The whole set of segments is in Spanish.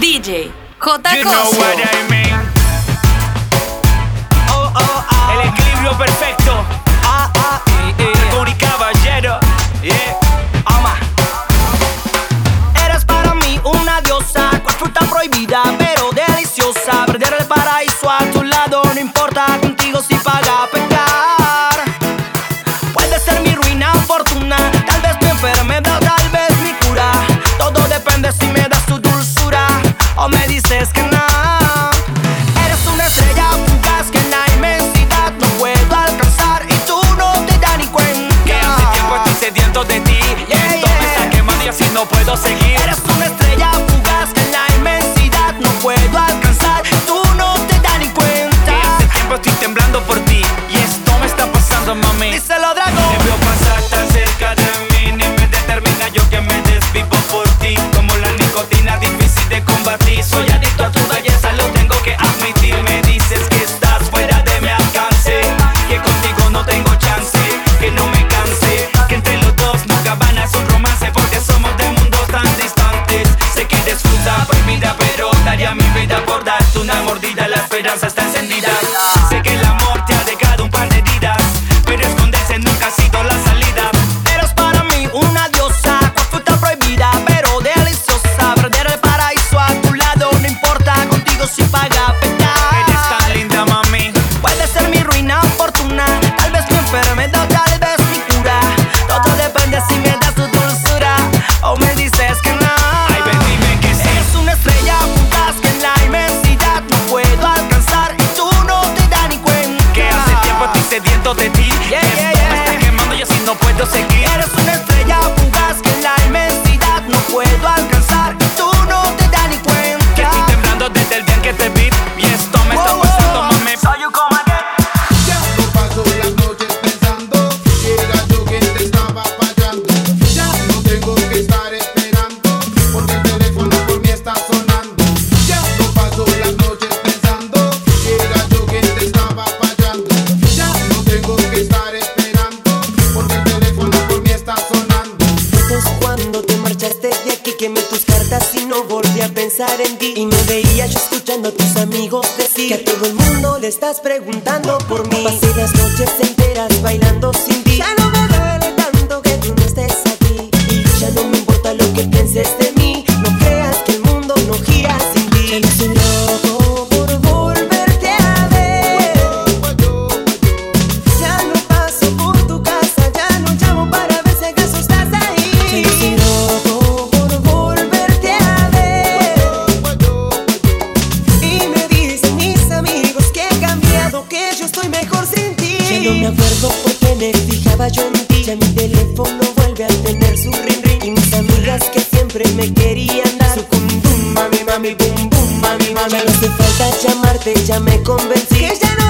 DJ J. You know what I mean. El equilibrio perfecto. Ah, ah, eh, eh. Y caballero. Yeah. Ama. Eres para mí una diosa, cual fruta prohibida. ti. No me acuerdo por qué me fijaba yo en ti. Ya mi teléfono vuelve a tener su ring ring. Y mis amigas que siempre me querían dar su cum bum, mami, mami, bum bum, mami, mami. Ya no hace falta llamarte, ya me convencí. Que ya no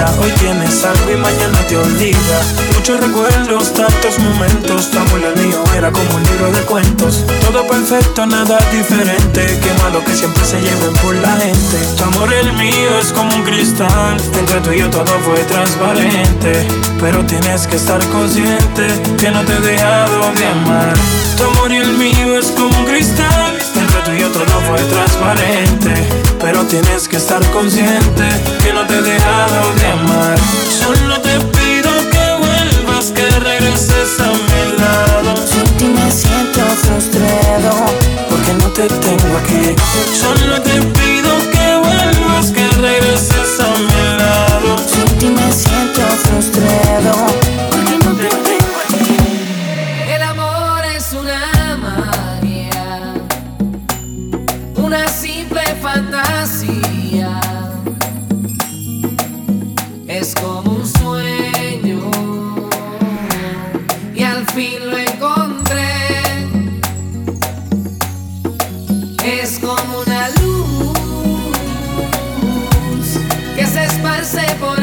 Hoy tienes algo y mañana te olvida. Muchos recuerdos, tantos momentos. Tu amor el mío era como un libro de cuentos. Todo perfecto, nada diferente. Qué malo que siempre se lleven por la gente. Tu amor el mío es como un cristal. Entre tú y yo todo fue transparente. Pero tienes que estar consciente que no te he dejado de amar. Tu amor y el mío es como un cristal todo fue transparente Pero tienes que estar consciente Que no te he dejado de amar. Solo te pido que vuelvas, que regreses a mi lado. Sin ti me siento frustrado Porque no te tengo aquí. Solo te pido say, boy.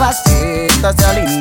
facetas de alimento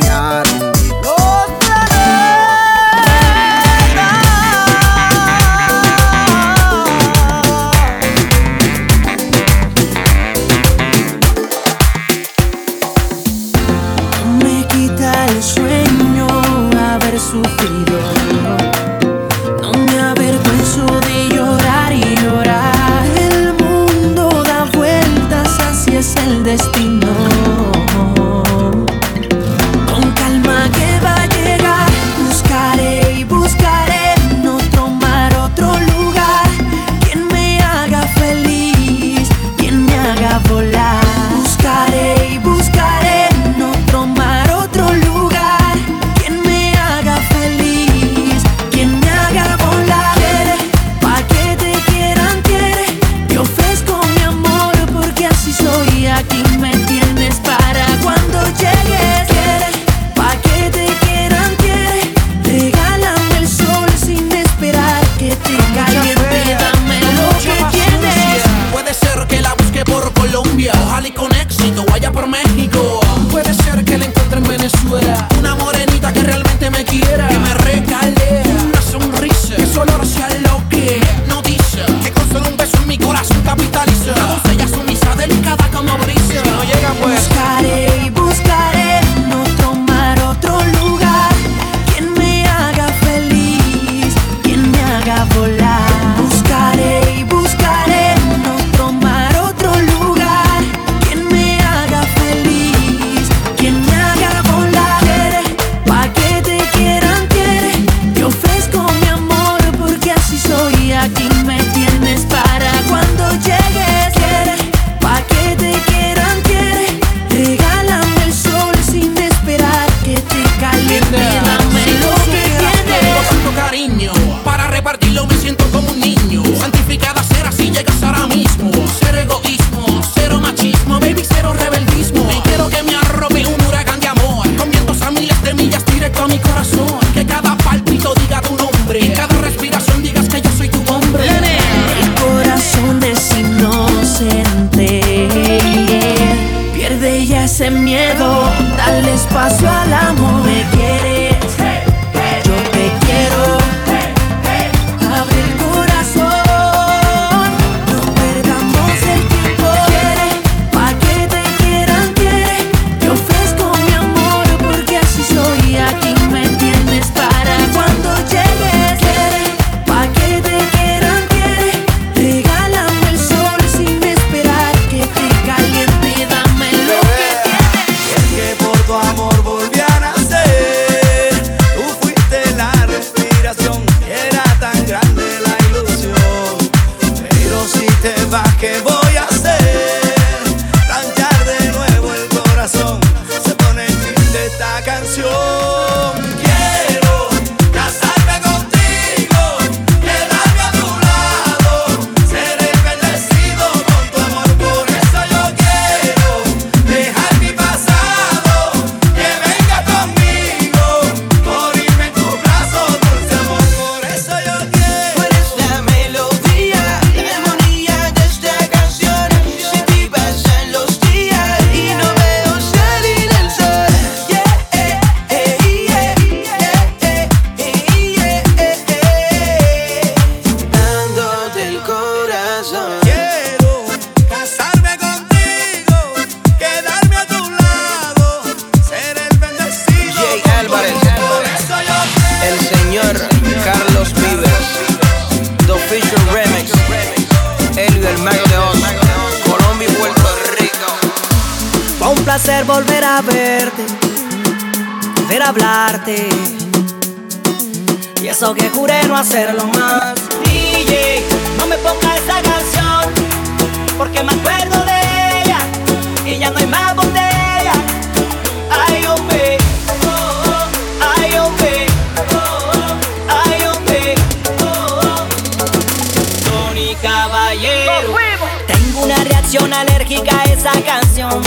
Alérgica a esa canción.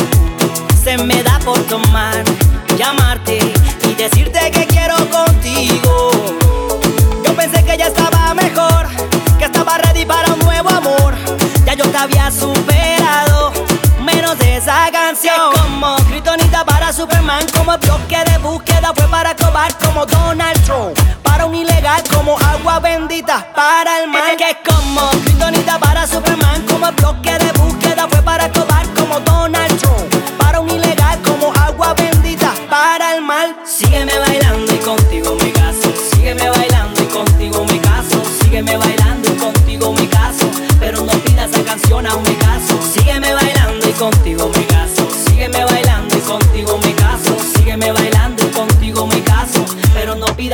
Se me da por tomar, llamarte y decirte que quiero contigo. Yo pensé que ya estaba mejor, que estaba ready para un nuevo amor. Ya yo te había superado, esa canción. Como Kryptonita para Superman, como bloque de búsqueda fue para cobar como Donald Trump. Para un ilegal como agua bendita para el mal. Que como Kryptonita para Superman, como bloque de búsqueda fue para cobar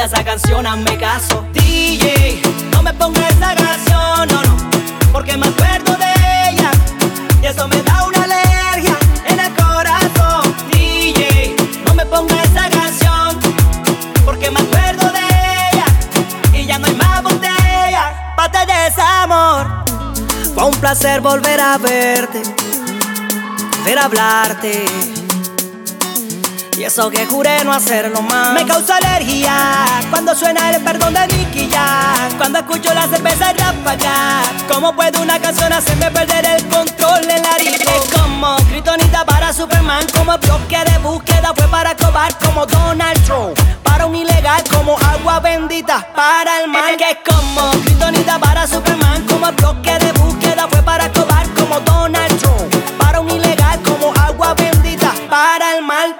esa canción aún me caso. DJ, no me pongas esa canción, no, no. Porque me acuerdo de ella. Y eso me da una alergia en el corazón. DJ, no me pongas esa canción. Porque me acuerdo de ella. Y ya no hay más botella. Pate de desamor. Fue un placer volver a verte. A hablarte. Eso que juré no hacerlo más. Me causa alergia cuando suena el perdón de Nicky Jam. Cuando escucho la cerveza ráfaga. ¿Cómo puede una canción hacerme perder el control en la disco? Como Kryptonita para Superman. Como bloque de búsqueda fue para cobar como Donald Trump. Para un ilegal como agua bendita para el mal. Que es como Kryptonita para Superman. Como bloque de búsqueda fue para cobar como Donald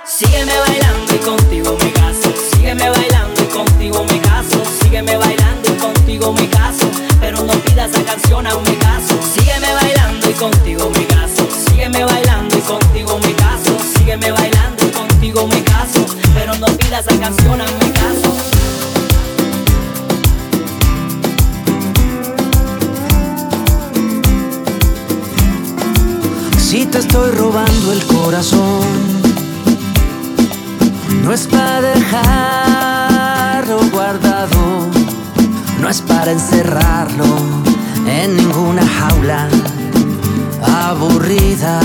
Sígueme bailando y contigo me caso. Sígueme bailando y contigo me caso. Sígueme bailando y contigo me caso. Pero no pidas esa canción aún me caso. Sígueme bailando y contigo me caso. Sígueme bailando y contigo me caso. Sígueme bailando y contigo me caso. Pero no pidas esa canción aún me caso. Si te estoy robando el corazón, no es para dejarlo guardado, no es para encerrarlo en ninguna jaula aburrida.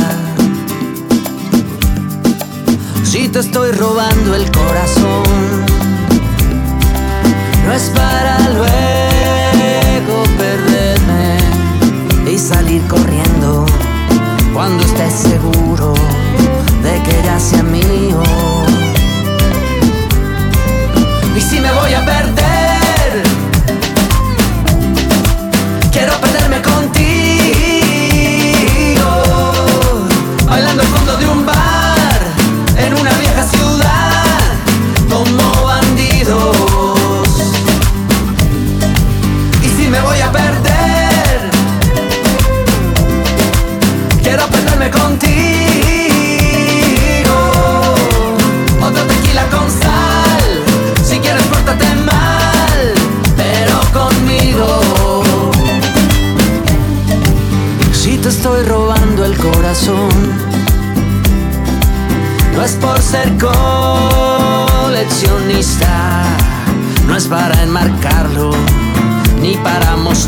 Si te estoy robando el corazón, no es para luego perderme y salir corriendo cuando estés seguro de que ya sea mío.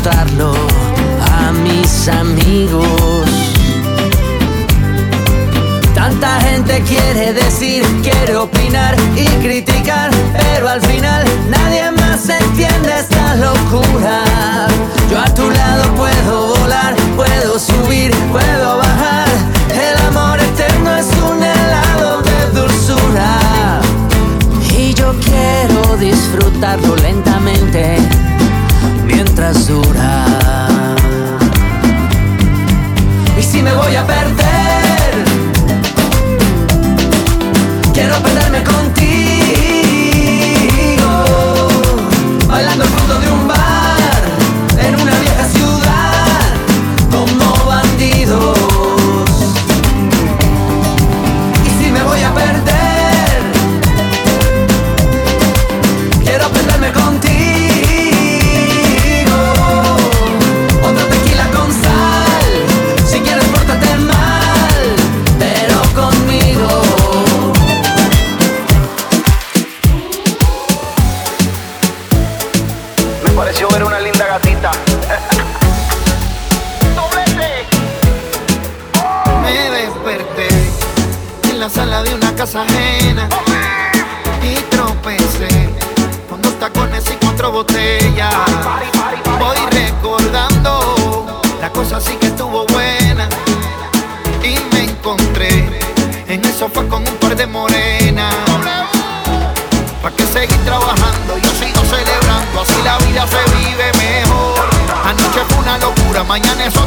a mis amigos. Tanta gente quiere decir, quiere opinar y criticar, pero al final nadie más entiende esta locura. Yo a tu lado puedo volar, puedo subir, puedo bajar. El amor eterno es un helado de dulzura. Y yo quiero disfrutarlo lentamente y si me voy a perder.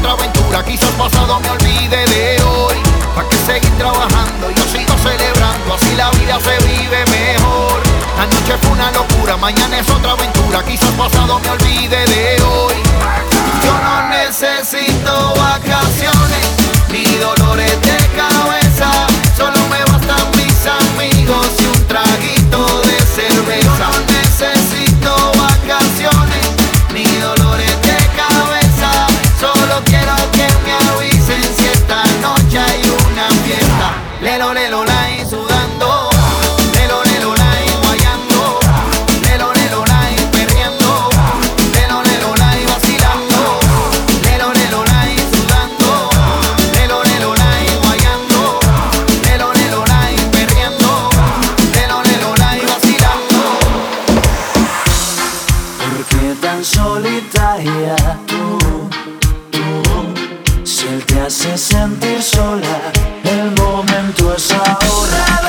otra aventura. Quizás pasado me olvide de hoy. ¿Para que seguir trabajando? Yo sigo celebrando, así la vida se vive mejor. La noche fue una locura, mañana es otra aventura. Quizás pasado me olvide de hoy. Yo no necesito vacaciones ni dolores de cabeza. Solo me bastan mis amigos y un trago. solitaria tú, tú, si él te hace sentir sola, el momento es ahora.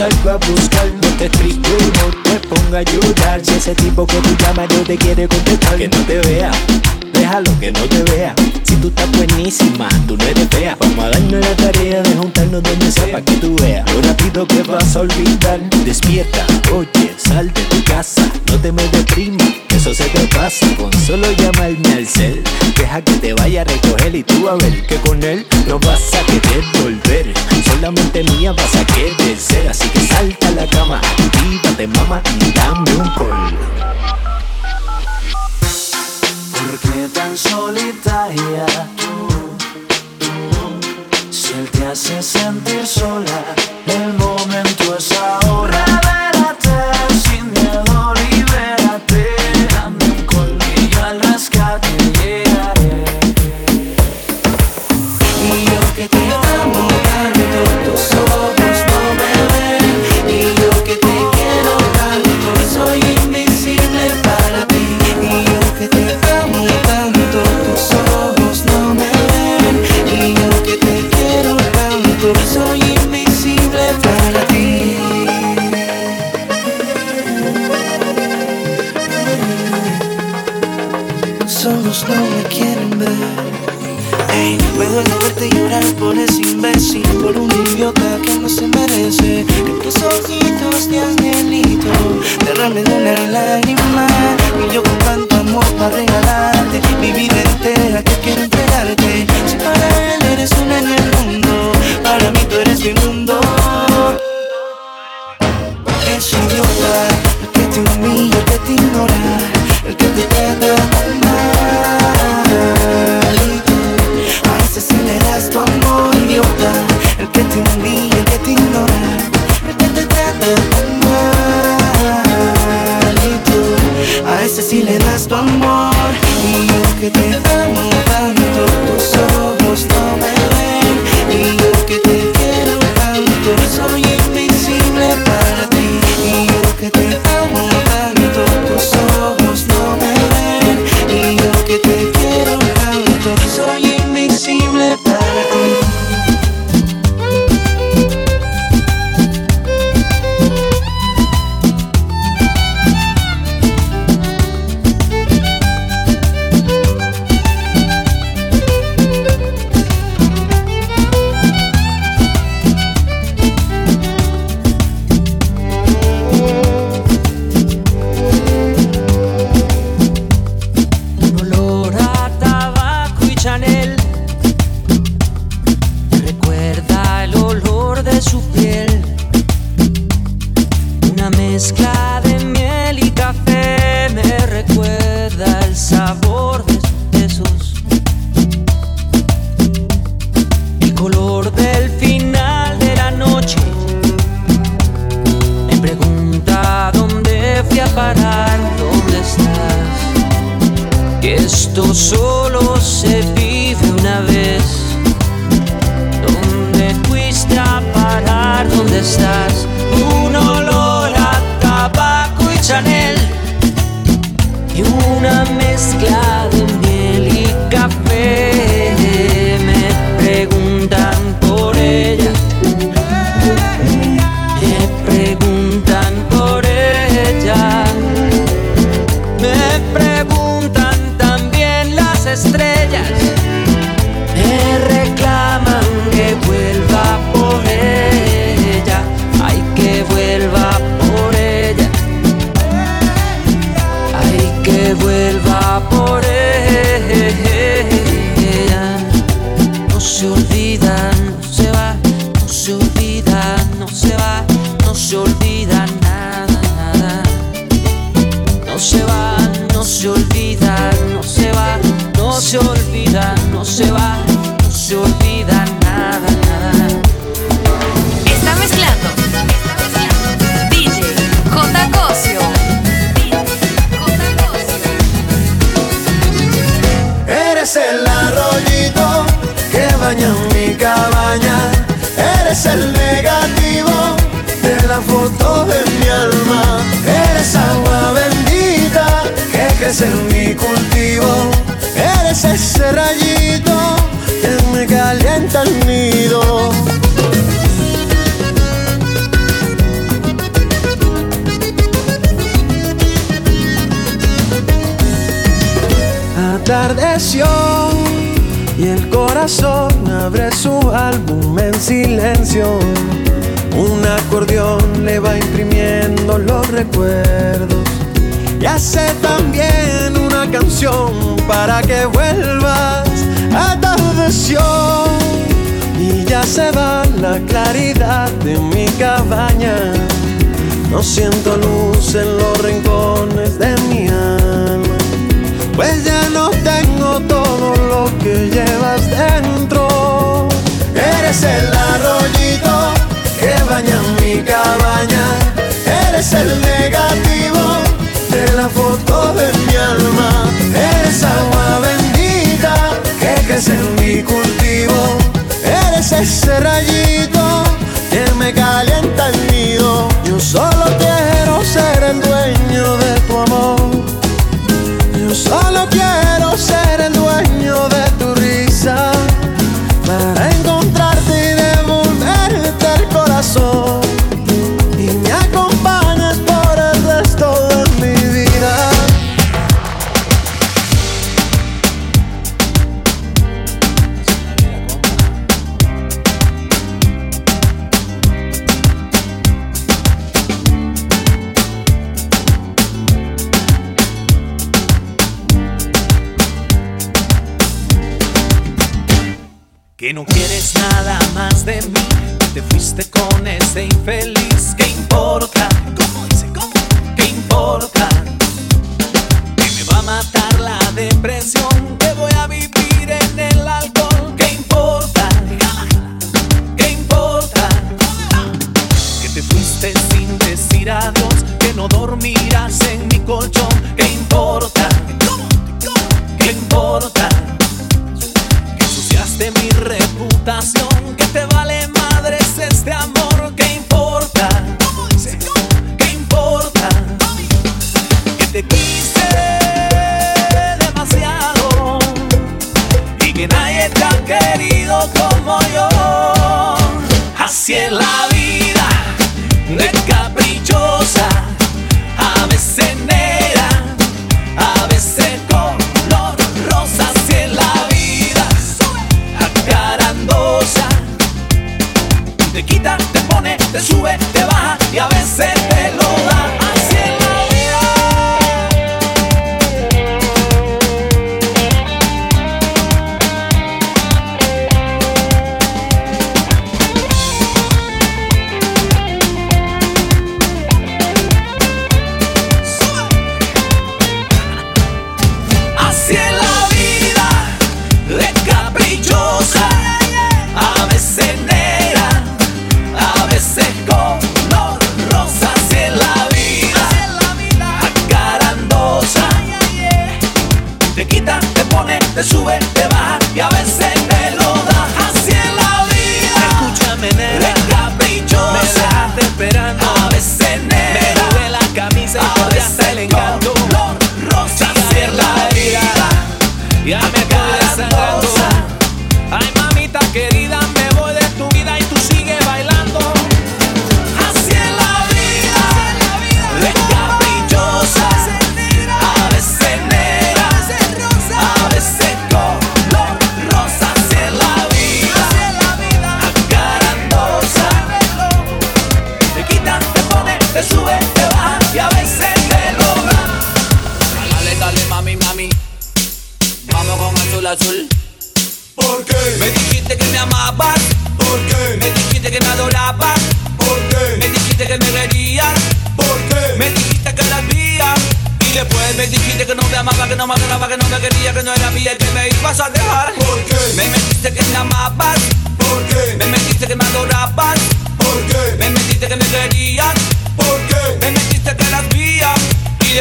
salgo a buscar No te explico, no te ponga a llorar. Si ese tipo que tú llamas no te quiere contestar Que no te vea. Déjalo que no te vea. Si tú estás buenísima, tú no eres fea. Vamos a darnos la tarea de juntarnos donde sea para que tú veas. Lo rápido que vas a olvidar. Despierta, oye, sal de tu casa. No te me deprimas, eso se te pasa. Con solo llamarme al cel. Deja que te vaya a recoger y tú a ver que con él no vas a querer volver. Solamente mía vas a querer ser. Así que salta a la cama, actívate mama y dame un call. ¿Por qué tan solitaria tú? Si él te hace sentir sola, el momento No me quieren ver. Me duele verte llorar por ese imbécil, por un idiota que no se merece. Que tus ojitos de angelito derramen una lágrima. canto de mi alma. Eres agua bendita que crece en mi cultivo. Eres ese rayito que me calienta el nido. Atardeció y el corazón abre su álbum en silencio un acordeón le va imprimiendo los recuerdos y hace también una canción para que vuelvas. a Atardeció y ya se va la claridad de mi cabaña. No siento luz en los rincones de mi alma, pues ya no tengo todo lo que llevas dentro. Eres el arroyo cabaña, mi cabaña, eres el negativo de la foto de mi alma, eres agua bendita que crece en mi cultivo, eres ese rayito que me calienta el nido, yo solo quiero ser el dueño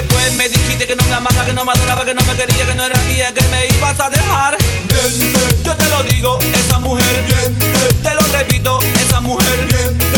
después pues, me dijiste que no me amaba, que no me adoraba, que no me quería, que no era mía, que me ibas a dejar. Yo te lo digo, esa mujer, te lo repito, esa mujer.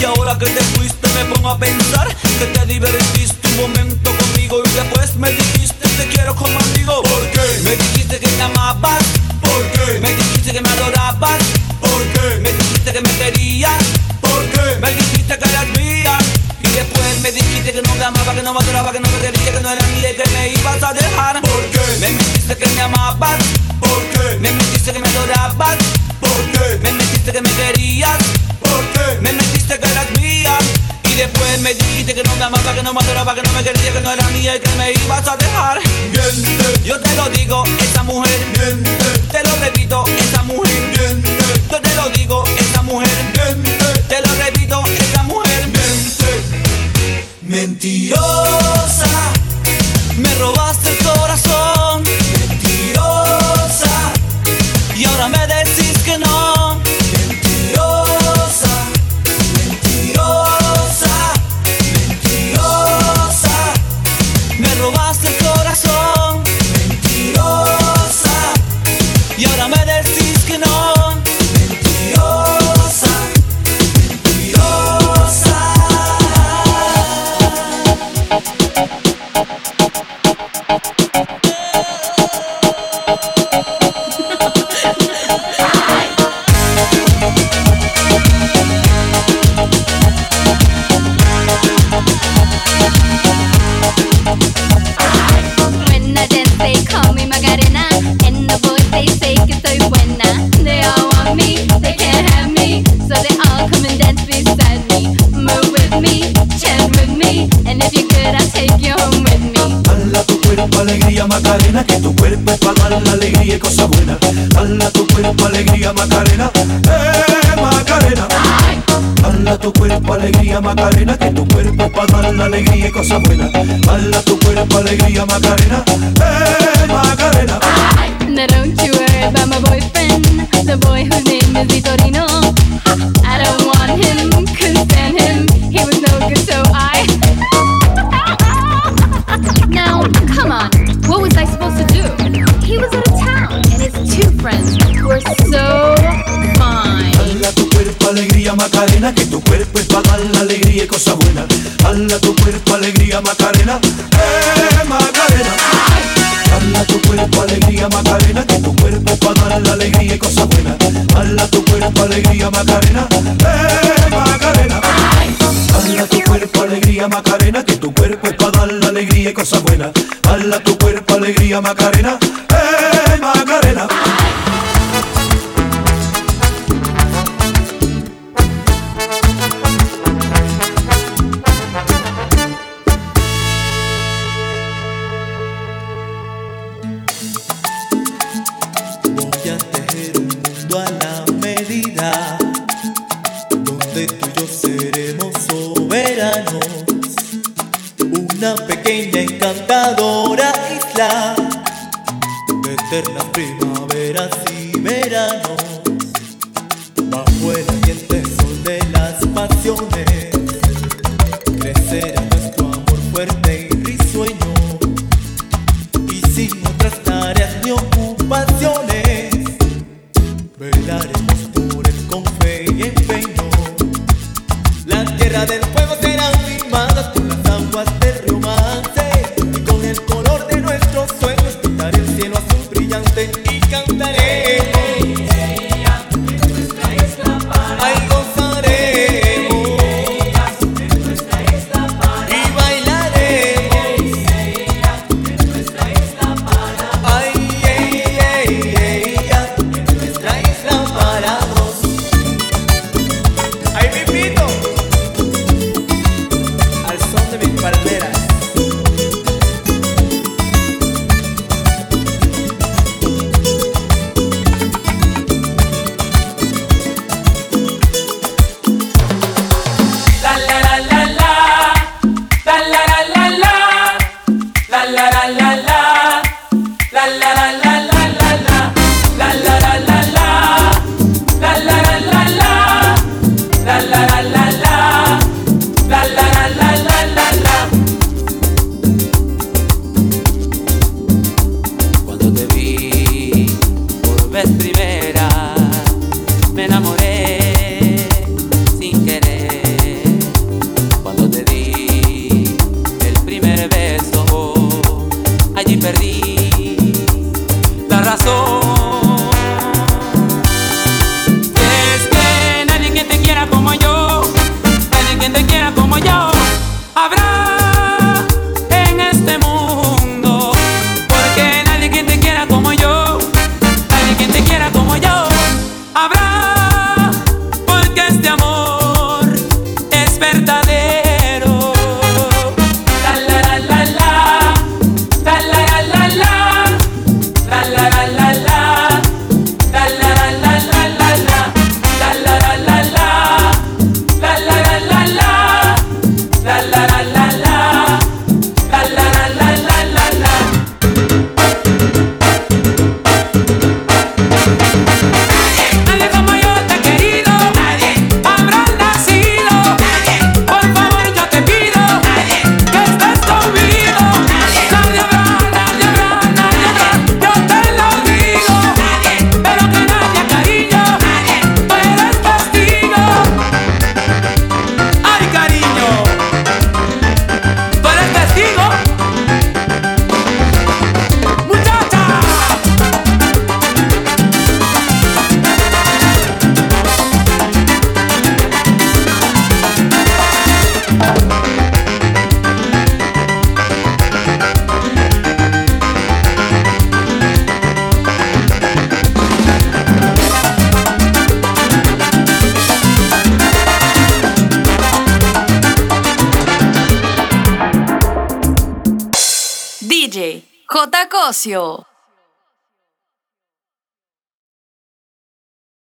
Y ahora que te fuiste me pongo a pensar esperaba que no me quería, que no era mía y que me ibas a dejar. Yo te lo digo, esa mujer. Miente. Te lo repito, esa mujer. Miente. Yo te lo digo, esa mujer. Te lo repito, esa mujer. Mentirosa. sonríe, cosa buena. Dala tu cuerpo, alegría, Macarena. Eh, Macarena. Dala tu cuerpo, alegría, Macarena. Que tu cuerpo para dar la alegría y cosa buena. Dala tu cuerpo, alegría, Macarena. Eh, Macarena. Now don't you worry about my boyfriend, the boy whose name is Vitorino. Dala tu cuerpo alegría Macarena, eh Macarena. Dala tu cuerpo alegría Macarena, que tu cuerpo para dar la alegría y cosas buenas. Dala tu cuerpo alegría Macarena, eh Macarena. Dala tu cuerpo alegría Macarena, que tu cuerpo es para dar la alegría y cosas buenas. Dala tu cuerpo alegría Macarena. Eh, del pueblo serán firmadas